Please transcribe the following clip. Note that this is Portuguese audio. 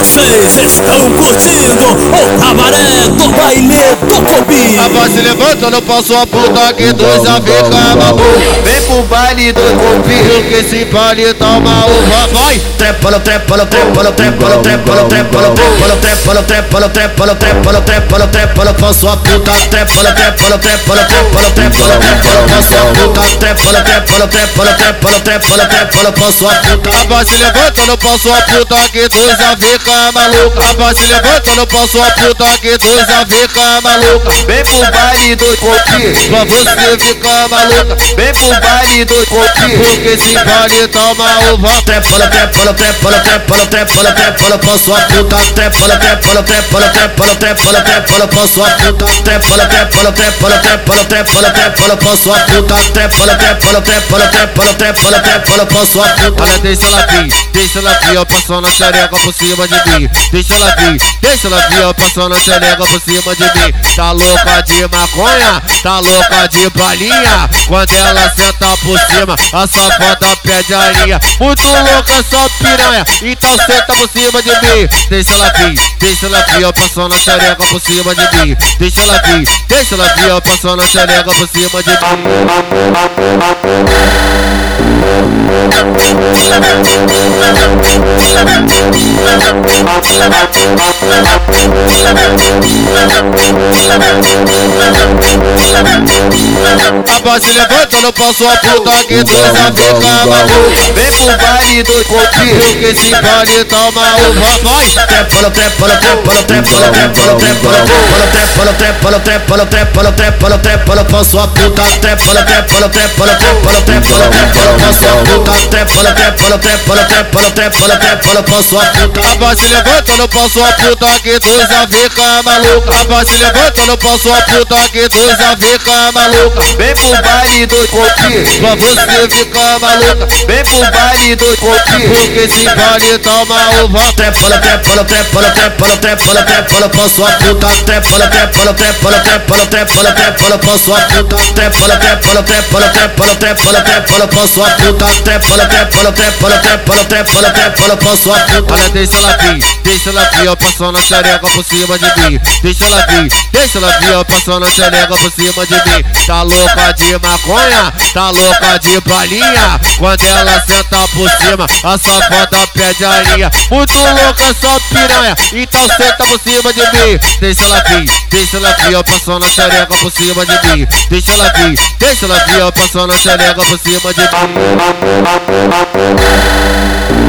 Vocês estão curtindo o cabaré do baile do Cobi. Rapaz, se levanta, não posso a puta que dois a fica babu. Vem pro baile do Cobi, que esse baile toma uva. Vai! Trepa no trepa no trepa no trepa no trepa no trepa no trepa no trepa no trepa no trepa no trepa no trepa no trepa no posso a puta trepa no trepa no trepa no trepa no trepa no trepa no posso a puta sua puta. A voz se levanta no posso sua puta que dos já fica maluca. A voz se levanta no posso sua puta que dos já fica maluca. Vem pro baile do coqui, pra você ficar maluca. Vem pro baile do coqui, porque se vale toma o vó. Trepola, trepola, trepola, trepola, trepola, trepola, pão sua puta. Trepola, trepola, trepola, trepola, trepola, trepola, pão sua puta. Trepola, trepola, trepola, trepola, trepola, trepola, pão sua puta. Trepola, no trepa no trepa no trepa no trepa no trepa no posso a puta Olha, deixa ela vir, deixa ela vir, ó, passando a xereca por cima de mim. Deixa ela vir, deixa ela vir, ó, passando a xereca por cima de mim. Tá louca de maconha, tá louca de balinha. Quando ela senta por cima, a safada pede a linha. Muito louca, só piranha, então senta por cima de mim. Deixa ela vir, deixa ela vir, ó, passando a xereca por cima de mim. Deixa ela vir, deixa ela vir, ó, passando a xereca por cima de mim. Lord. Rapaz, se levanta, não posso apontar que tu já fica maluco Vem pro baile do copi, que se baile toma o rapaz Trepolo, trepolo, trepolo, trepolo, trepolo, trepolo Trepolo, trepolo, trepolo, trepolo, trepolo, trepolo Posso apontar, trepolo, trepolo, trepolo, trepolo, trepolo, trepolo Posso apontar, trepolo, trepolo, trepolo, trepolo, trepolo, trepolo Posso apontar, rapaz, se levanta levantando pra sua puta que tu já fica maluca. Vai se levantando pra sua puta que tu já fica maluca. Vem pro baile do coquinho, pra você ficar maluca. Vem pro baile do coquinho, porque se vale toma o vó. Trepando, trepando, trepando, trepando, trepando, trepando pra sua puta. Trepando, trepando, trepando, trepando, trepando, trepando pra sua puta. Trepando, trepando, trepando, trepando, trepando, trepando pra sua puta. Trepando, trepando, trepando, trepando, trepando, trepando pra sua puta. Olha, deixa ela vir deixa ela vir, passando a xereca por cima de mim. Deixa ela vir, deixa ela vir, passando a xereca por cima de mim. Tá louca de maconha, tá louca de balinha. Quando ela senta por cima, a safada pede a linha. Muito louca, só piranha, então senta por cima de mim. Deixa ela vir, deixa ela vir, passando a xereca por cima de mim. Deixa ela vir, deixa ela vir, passando a xereca por cima de mim.